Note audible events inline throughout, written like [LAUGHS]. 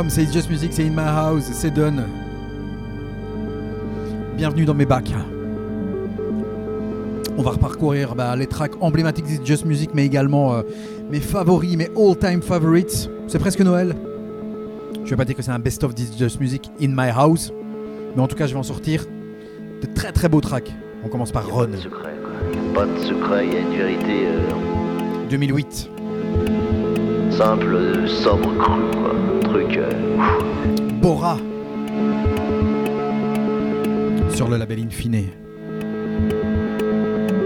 Welcome, c'est It's Just Music, c'est In My House, c'est done. Bienvenue dans mes bacs. On va reparcourir bah, les tracks emblématiques d'It's Just Music, mais également euh, mes favoris, mes all-time favorites. C'est presque Noël. Je vais pas dire que c'est un best-of d'It's Just Music in my house, mais en tout cas, je vais en sortir de très très beaux tracks. On commence par Ron, Pas de secret, quoi. Pas de secret, il y a une vérité euh, 2008. simple, euh, sobre, crue, quoi. Truc. euh, Bora sur le label Infine.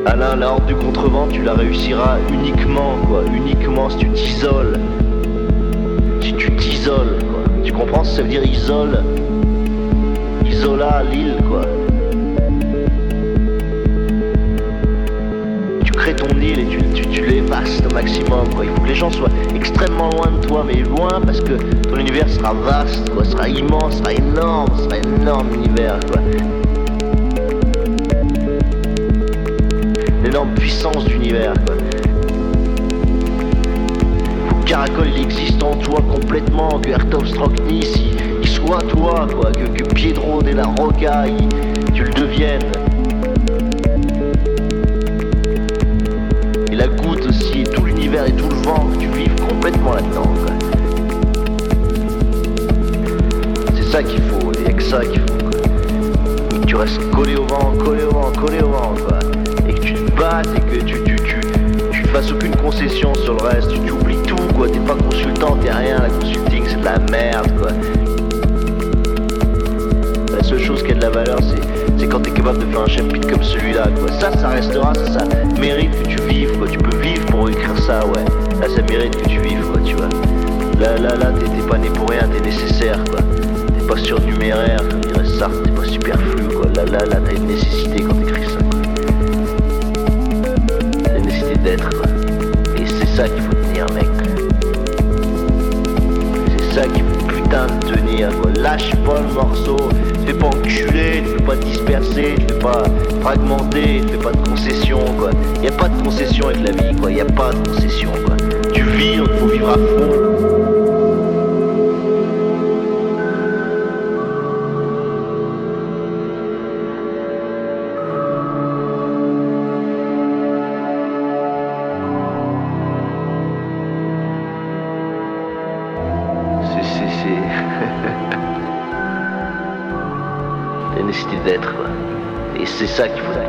Alain, la horde du contrevent, tu la réussiras uniquement, quoi. Uniquement si tu t'isoles. Si tu t'isoles, quoi. Tu comprends ce que ça veut dire isole? Isola, l'île, quoi. L'évastes au maximum, quoi. Il faut que les gens soient extrêmement loin de toi, mais loin parce que ton univers sera vaste, quoi. Sera immense, sera énorme, sera énorme univers, quoi. l'énorme puissance d'univers. quoi. Caracol il existe en toi complètement, que Ertov Strocknis il, il soit toi, quoi, que, que Piedro de la Roca il- tu le deviennes. Et tout le vent, que tu vives complètement là-dedans. C'est ça qu'il faut. Il y a ça qu'il faut. Quoi. Que tu restes collé au vent, collé au vent, collé au vent, quoi. Et que tu te battes et que tu, tu, tu, tu fasses aucune concession sur le reste. Tu, oublies tout, quoi. T'es pas consultant, t'es rien. La consulting, c'est de la merde, quoi. La seule chose qui a de la valeur, c'est, quand t'es capable de faire un chapitre comme celui-là, quoi. Ça, ça restera, ça, ça mérite que tu vives, ça, ouais. Là, ça mérite que tu vives, quoi, tu vois. Là, là, là, t'es, pas né pour rien, t'es nécessaire, quoi. T'es pas surnuméraire, comme dirait Sartre, t'es pas superflu, quoi. Là, là, là, t'as une nécessité quand t'écris ça, quoi. La nécessité d'être, quoi. Et c'est ça qu'il faut tenir, mec. C'est ça qu'il faut putain de tenir, quoi. Lâche pas le morceau. Fais pas enculer, tu fais pas disperser, tu fais pas fragmenter, tu fais pas de concession, quoi. Pas de concession avec la vie, quoi. Y a pas de concession, quoi. Tu vis, donc faut vivre à fond. C'est [LAUGHS] ça qu'il faut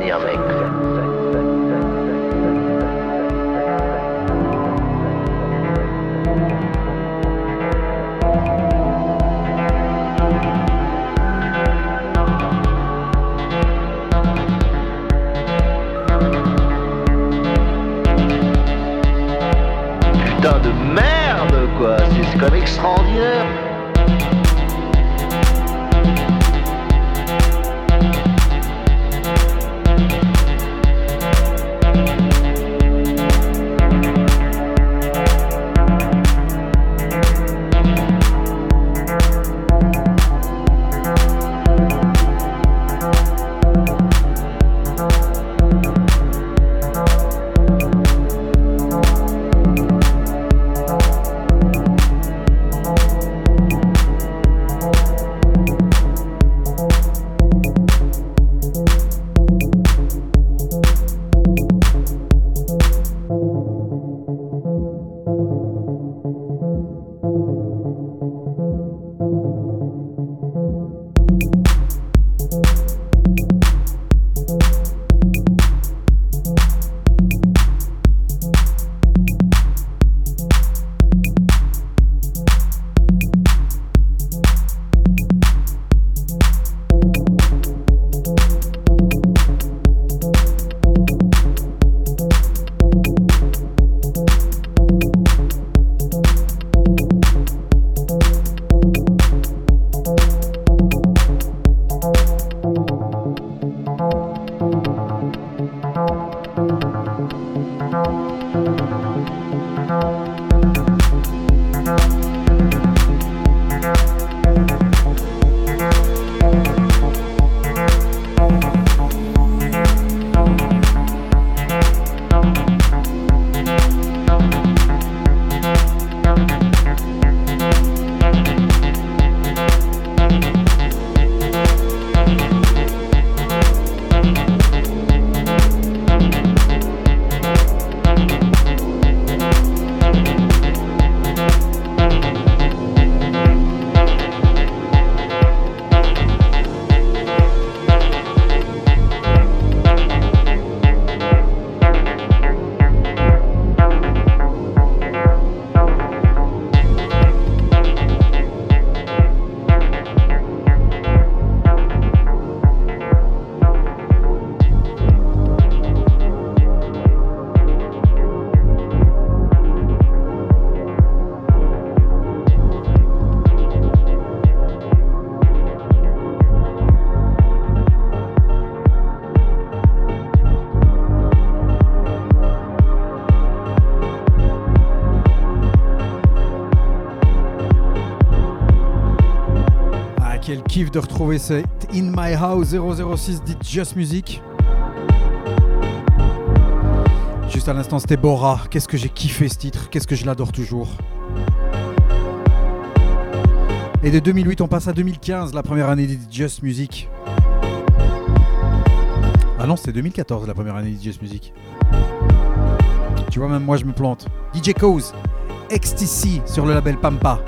De retrouver cette In My House 006 dit Just Music. Juste à l'instant, c'était Bora. Qu'est-ce que j'ai kiffé ce titre. Qu'est-ce que je l'adore toujours. Et de 2008, on passe à 2015, la première année de Just Music. Ah non, c'était 2014, la première année de Just Music. Tu vois, même moi, je me plante. DJ Cause, XTC sur le label Pampa.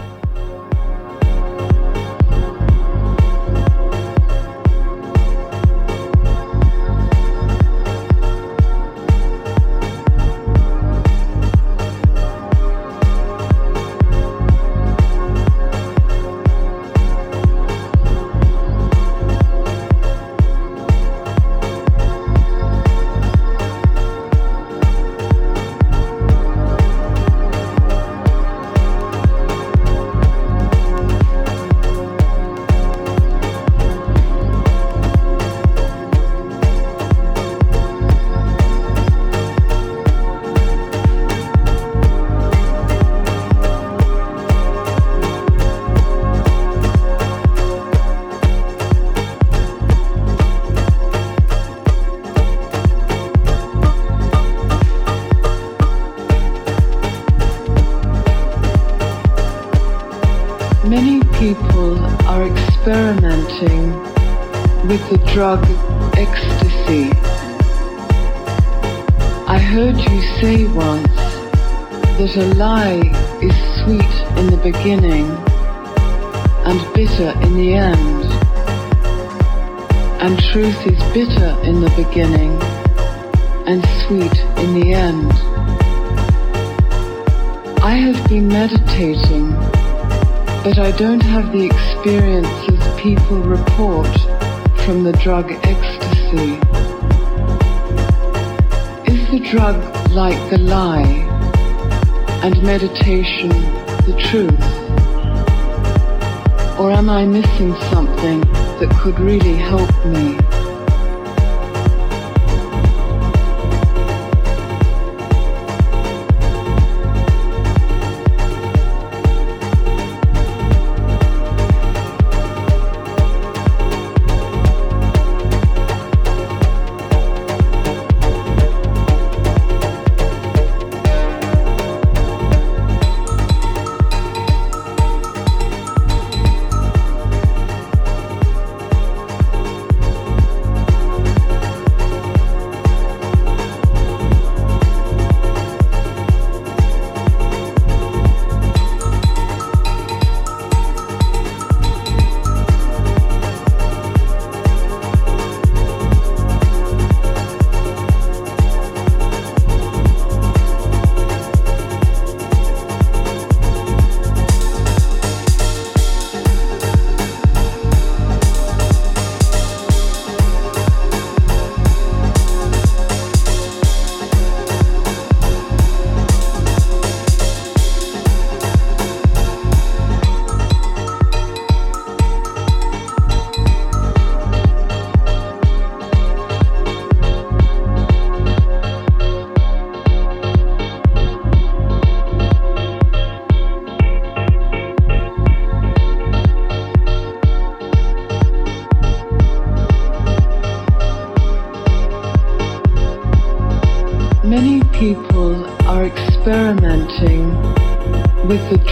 Beginning and bitter in the end. And truth is bitter in the beginning and sweet in the end. I have been meditating, but I don't have the experiences people report from the drug ecstasy. Is the drug like the lie and meditation the truth? Or am I missing something that could really help me?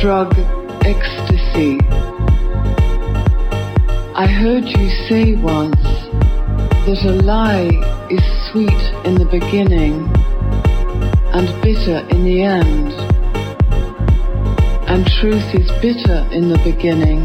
Drug ecstasy. I heard you say once that a lie is sweet in the beginning and bitter in the end. And truth is bitter in the beginning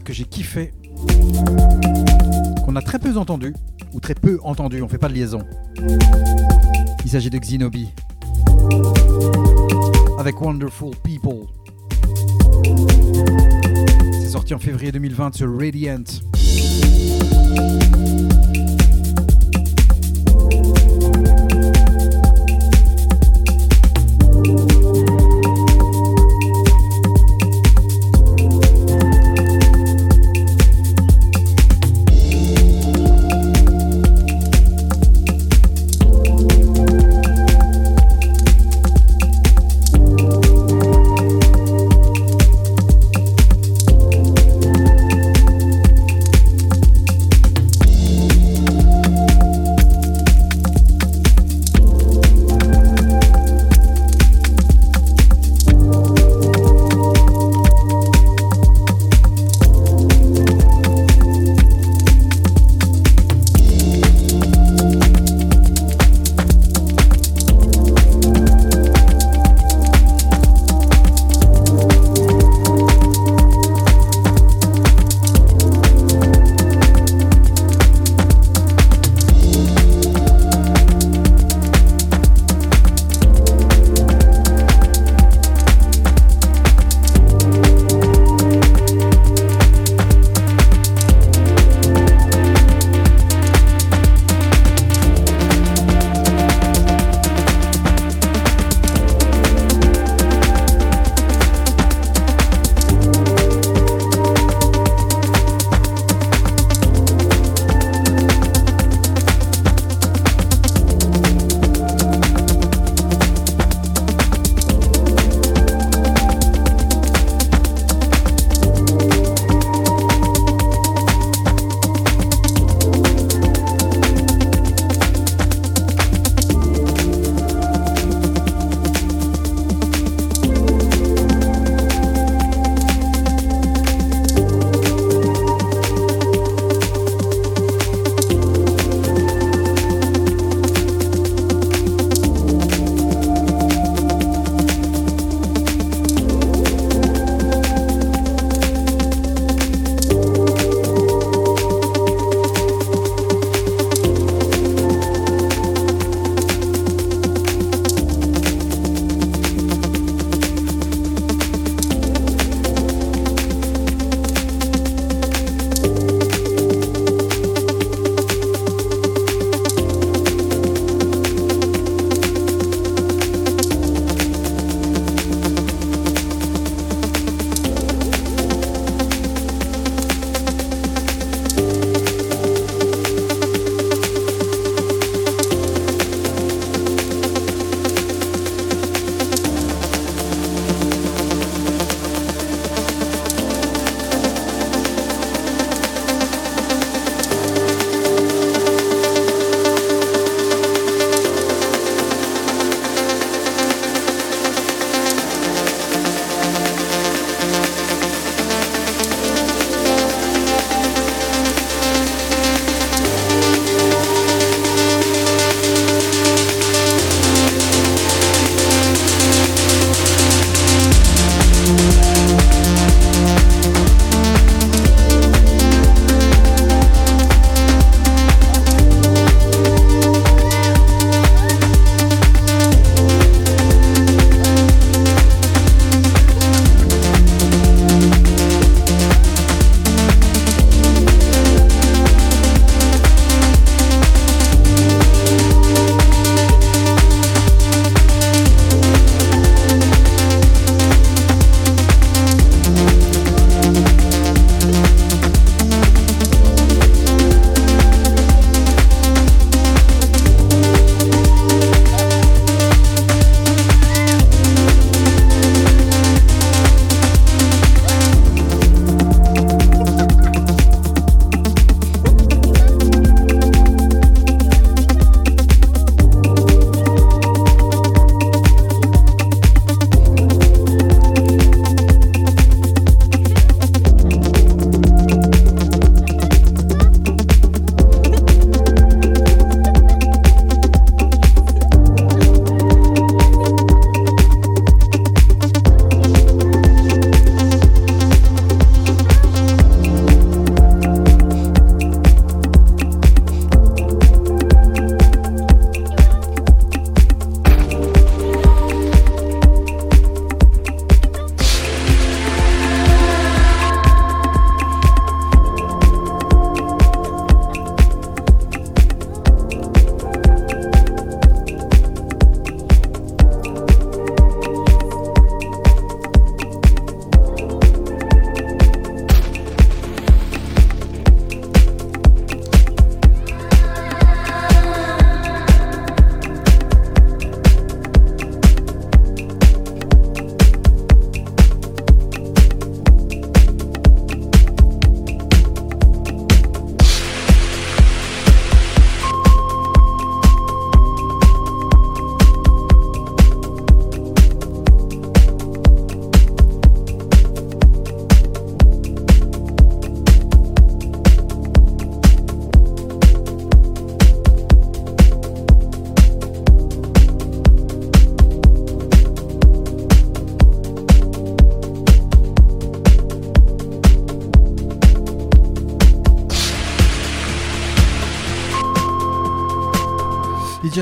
Que j'ai kiffé, qu'on a très peu entendu, ou très peu entendu, on fait pas de liaison. Il s'agit de Xenobi avec Wonderful People. C'est sorti en février 2020 sur Radiant.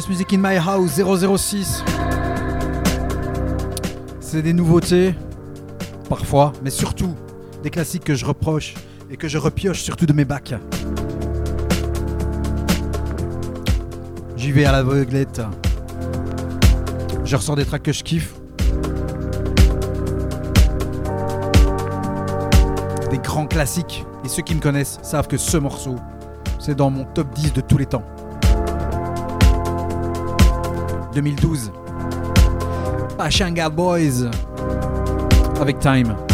Music in My House 006. C'est des nouveautés, parfois, mais surtout des classiques que je reproche et que je repioche surtout de mes bacs. J'y vais à l'aveuglette. Je ressors des tracks que je kiffe. Des grands classiques. Et ceux qui me connaissent savent que ce morceau, c'est dans mon top 10 de tous les temps. 2012. Pachanga Boys. Avec Time.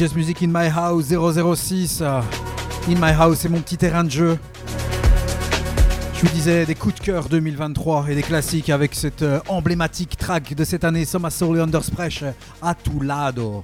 Music in My House 006. In My House, c'est mon petit terrain de jeu. Je vous disais des coups de cœur 2023 et des classiques avec cette euh, emblématique track de cette année, Soma Soul Underspreche à tout lado.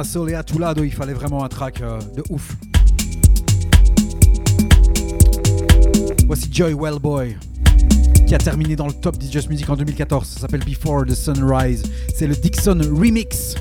Il fallait vraiment un track euh, de ouf. Voici Joy Wellboy qui a terminé dans le top DJ Music en 2014. Ça s'appelle Before the Sunrise. C'est le Dixon Remix.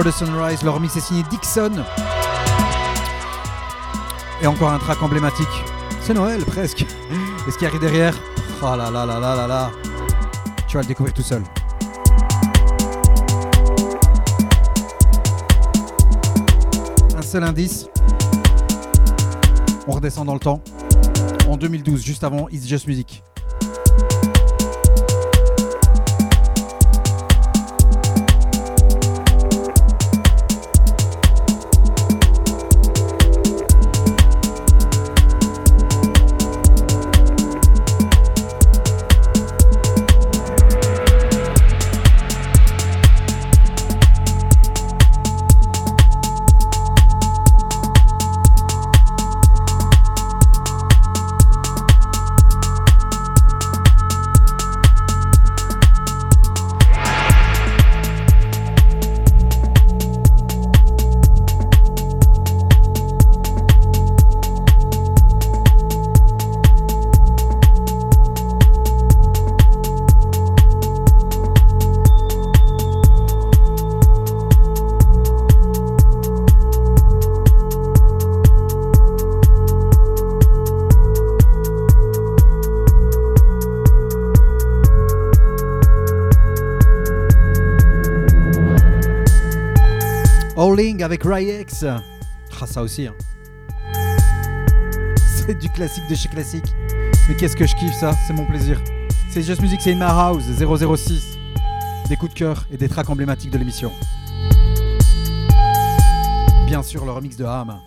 Before the Sunrise, leur remix est signé Dixon. Et encore un track emblématique. C'est Noël presque. [LAUGHS] Et ce qui arrive derrière, oh là là là là là là. Tu vas le découvrir tout seul. Un seul indice. On redescend dans le temps. En 2012, juste avant It's Just Music. Avec Ryex. Ah, ça aussi. hein. [LAUGHS] C'est du classique de chez classique. Mais qu'est-ce que je kiffe ça, c'est mon plaisir. C'est Just Music, c'est In My House 006. Des coups de cœur et des tracks emblématiques de l'émission. Bien sûr, le remix de Ham.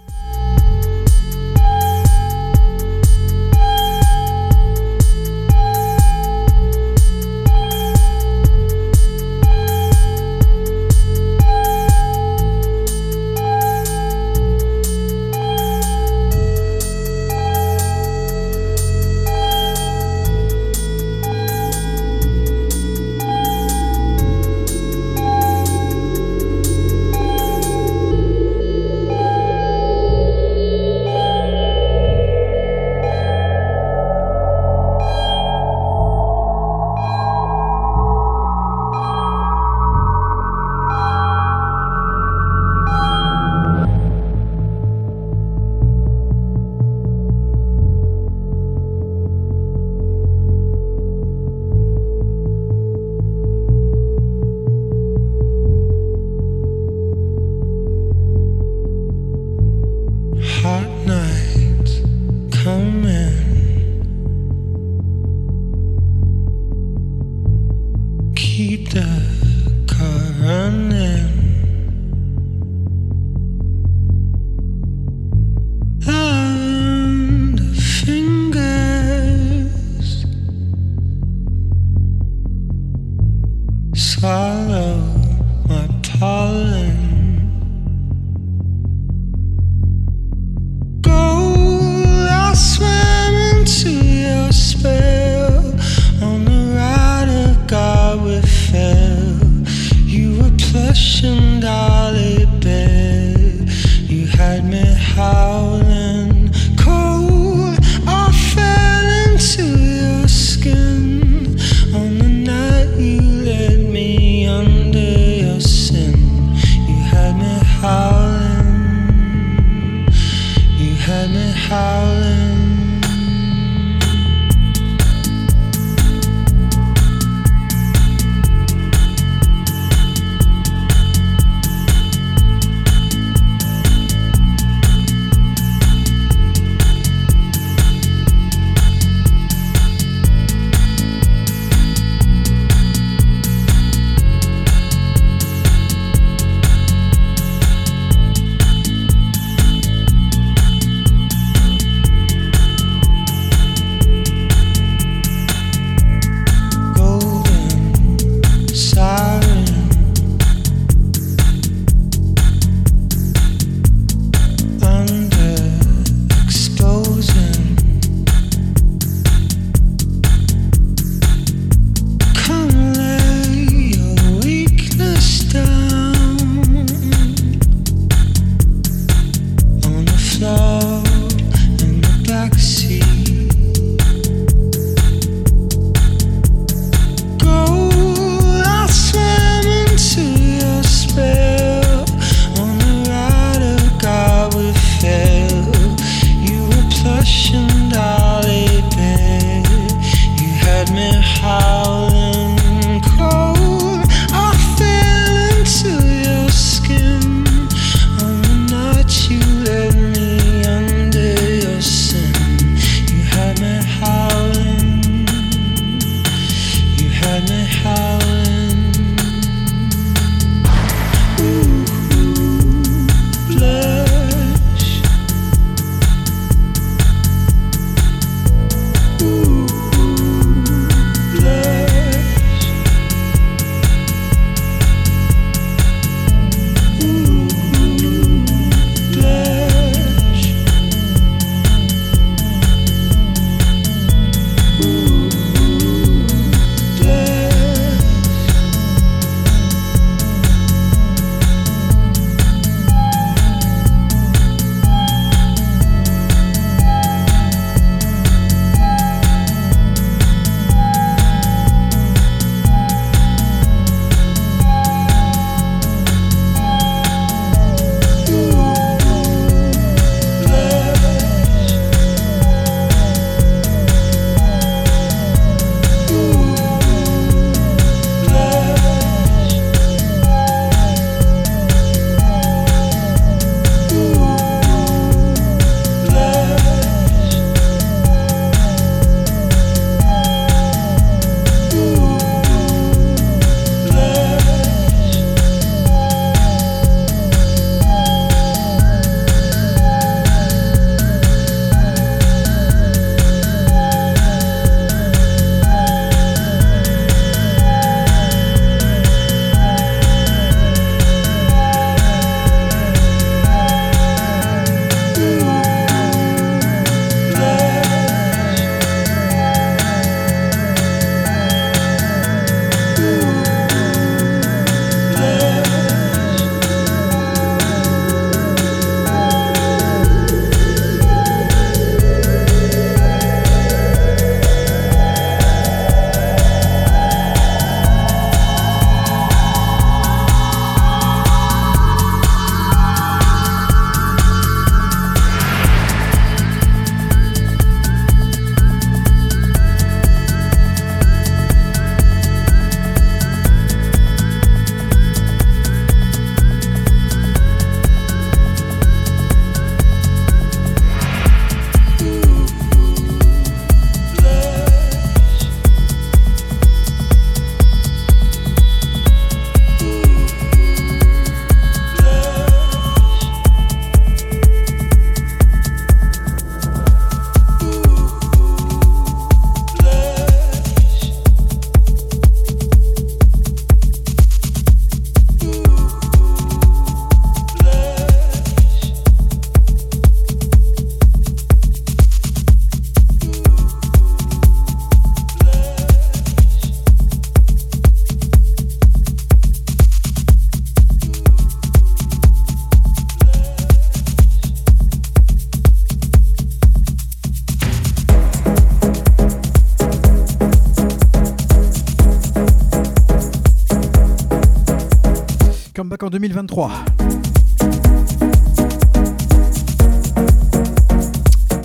En 2023.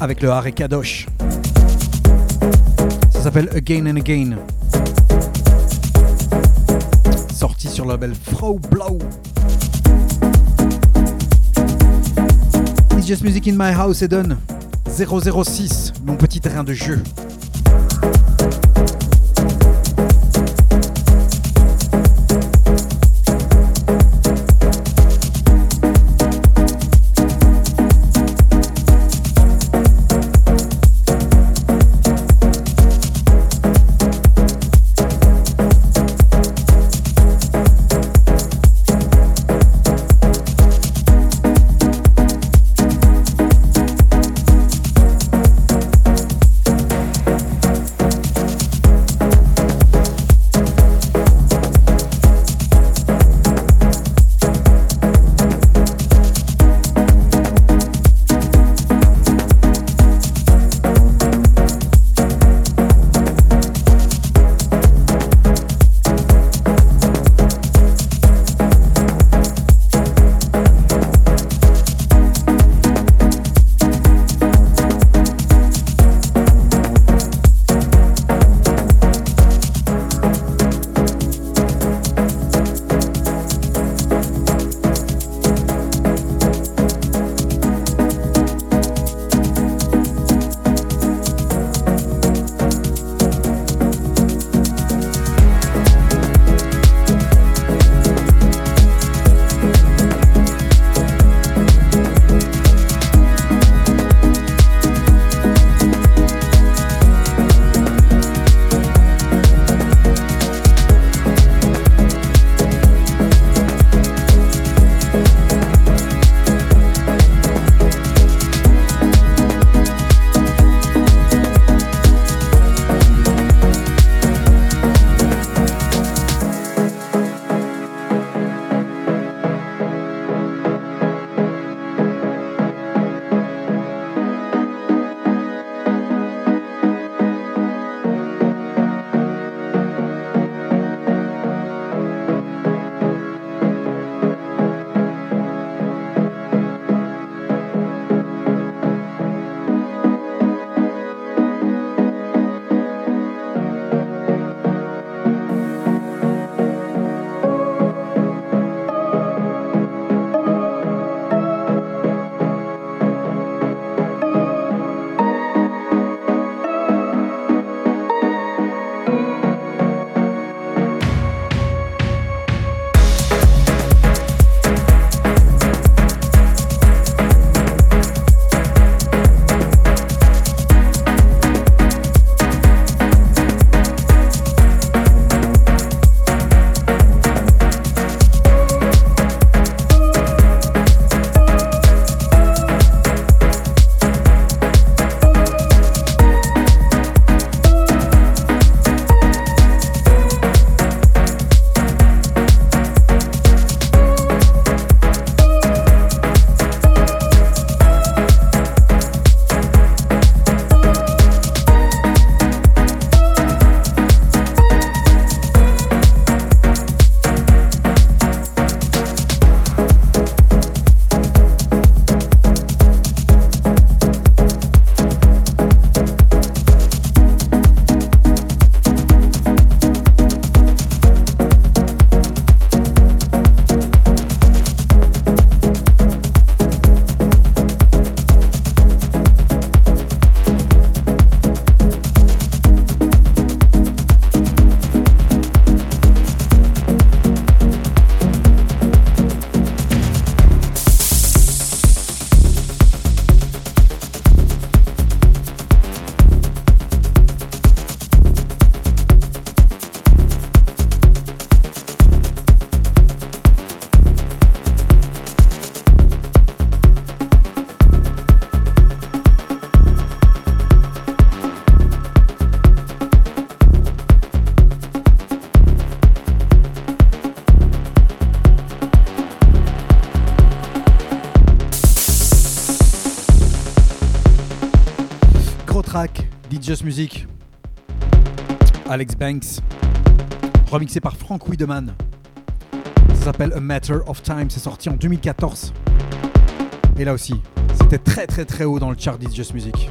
Avec le Hare Kadosh. Ça s'appelle Again and Again. Sorti sur le label Frau Blau. It's Just Music in My House et donne 006, mon petit terrain de jeu. Just Music. Alex Banks. Remixé par Frank Wiedemann. Ça s'appelle A Matter of Time. C'est sorti en 2014. Et là aussi, c'était très très très haut dans le chart It's Just Music.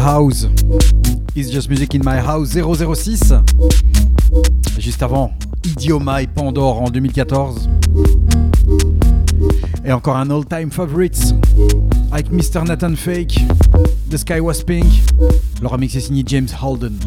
House. It's Just Music in My House 006. Juste avant, Idioma et Pandore en 2014. Et encore un all-time favorite avec Mr. Nathan Fake, The Sky Was Pink. Le remix est James Holden.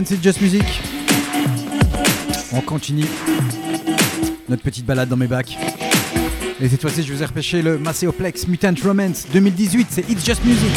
It's Just Music. On continue notre petite balade dans mes bacs. Et cette fois-ci, je vous ai repêché le Macéoplex Mutant Romance 2018. C'est It's Just Music.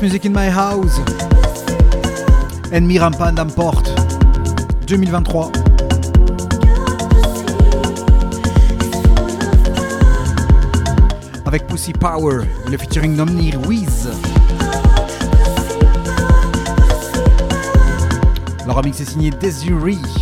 Music in My House. En mi rampa d'Amport 2023. Avec Pussy Power, le featuring Nomni Ruiz. Le remix est signé Desiree. «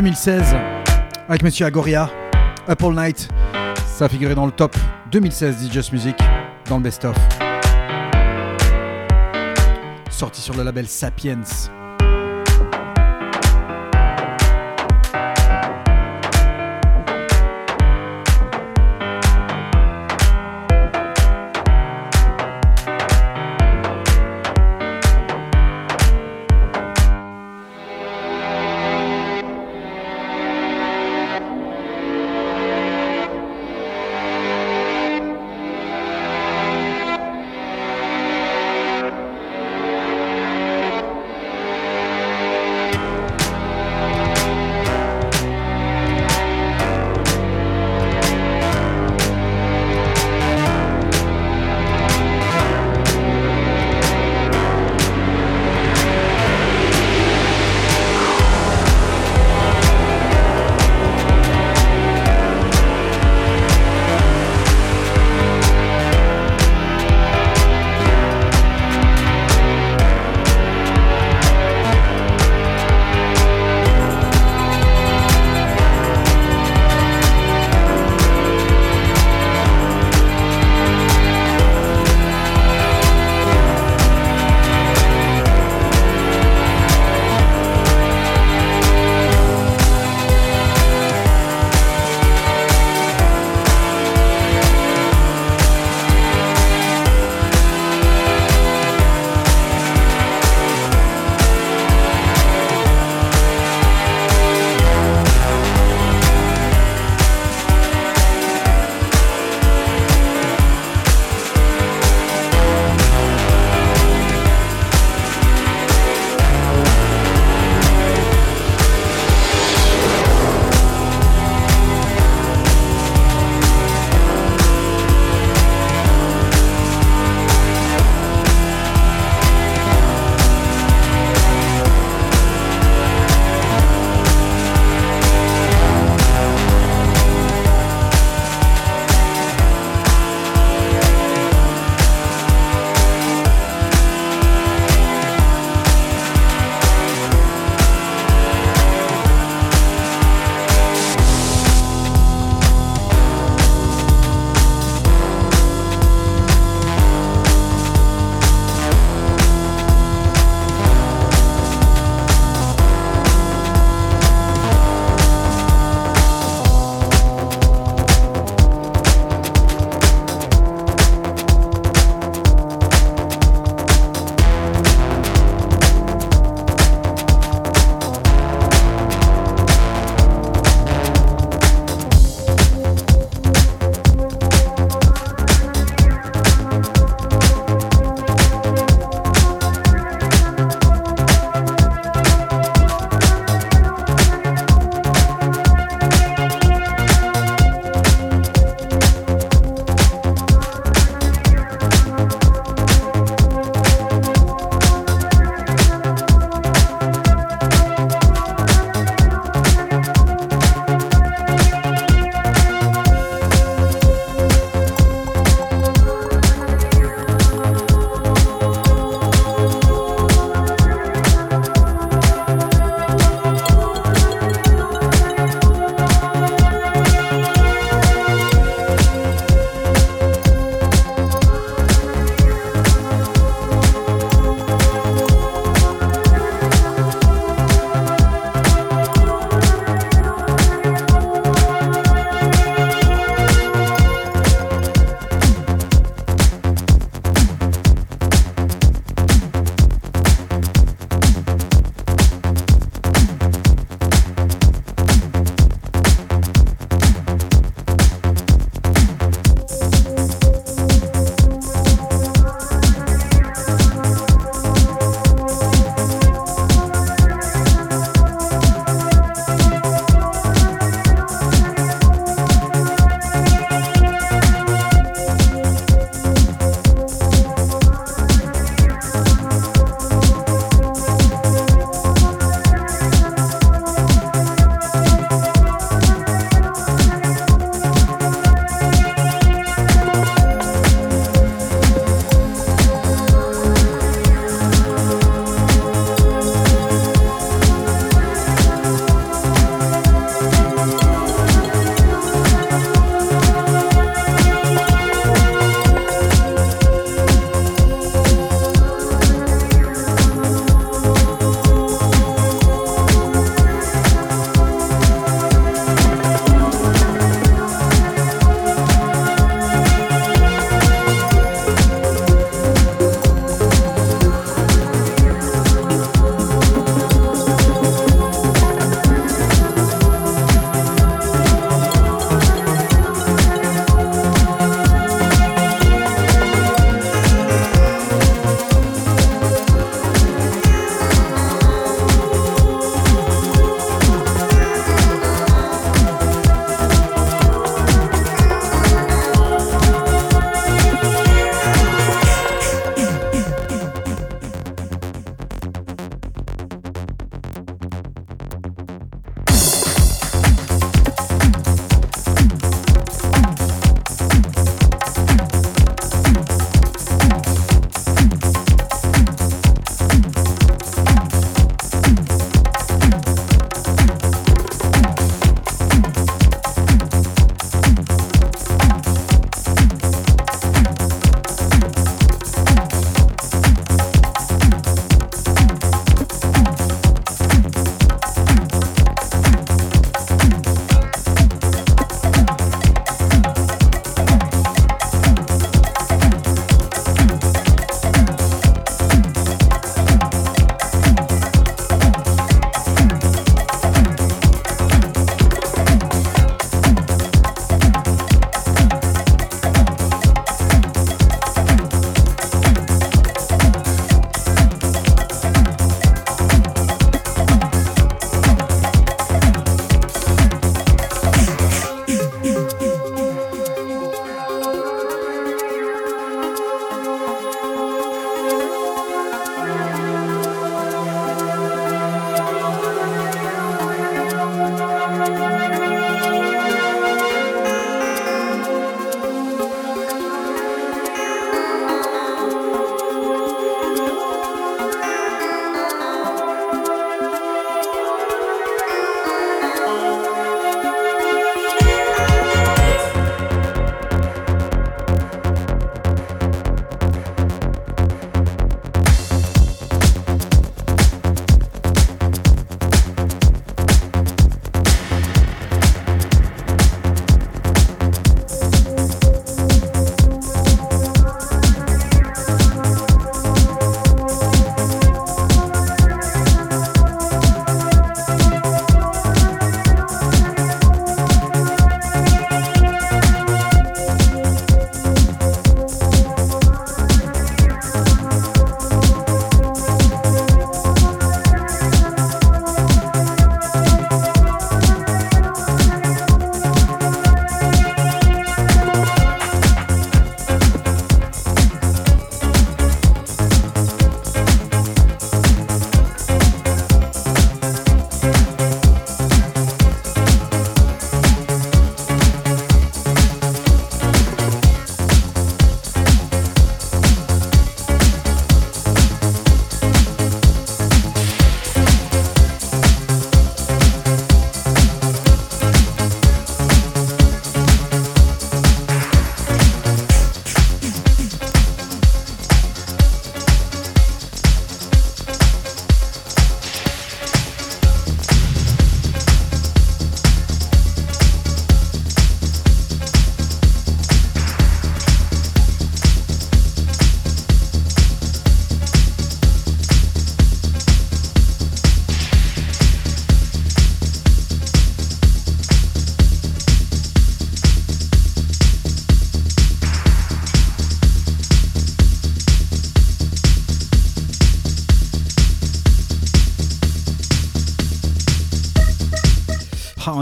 2016 avec Monsieur Agoria, Up All Night. Ça a figuré dans le top 2016 DJ Music dans le best-of. Sorti sur le label Sapiens.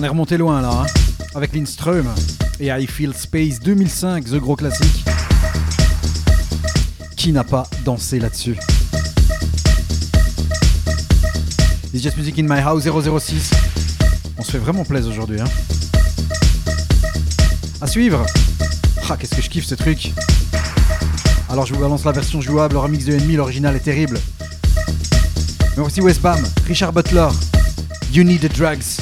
Est loin là, hein, avec Lindström et I Feel Space 2005, The gros classique. Qui n'a pas dansé là-dessus? It's Just Music in My House 006. On se fait vraiment plaisir aujourd'hui. Hein. À suivre. Ah, qu'est-ce que je kiffe ce truc. Alors je vous balance la version jouable, le remix de Enemy, l'original est terrible. Mais voici Westbam, Richard Butler, You Need the Drugs.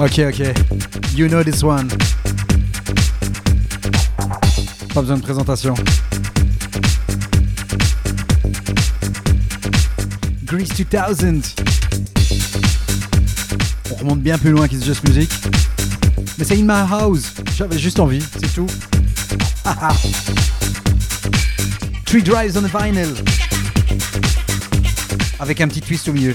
Ok, ok. You know this one. Pas besoin de présentation. Grease 2000. On remonte bien plus loin qu'It's Just Music. Mais c'est In My House. J'avais juste envie, c'est tout. [LAUGHS] Three Drives on the Vinyl. Avec un petit twist au milieu.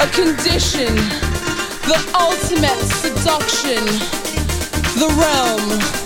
a condition, the ultimate seduction, the realm.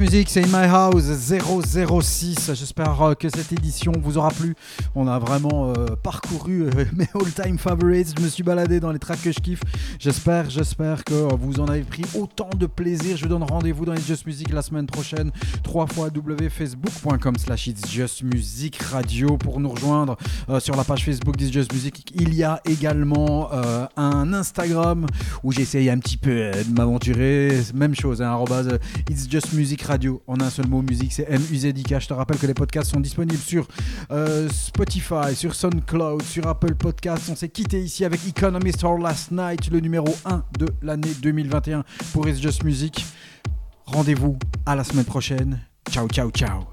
Music, c'est In My House 006. J'espère euh, que cette édition vous aura plu. On a vraiment euh, parcouru euh, [LAUGHS] mes all-time favorites. Je me suis baladé dans les tracks que je kiffe. J'espère, j'espère que vous en avez pris autant de plaisir. Je vous donne rendez-vous dans les Just Music la semaine prochaine. 3 fois www.facebook.com slash It's Just Music Radio pour nous rejoindre euh, sur la page Facebook d'It's Just Music. Il y a également euh, un Instagram où j'essaye un petit peu euh, de m'aventurer. Même chose, hein, It's Just Music Radio. En un seul mot, musique, c'est M-U-Z-I-K. Je te rappelle que les podcasts sont disponibles sur Spotify, sur SoundCloud, sur Apple Podcasts. On s'est quitté ici avec Economist or Last Night, le numéro 1 de l'année 2021 pour It's Just Music. Rendez-vous à la semaine prochaine. Ciao, ciao, ciao.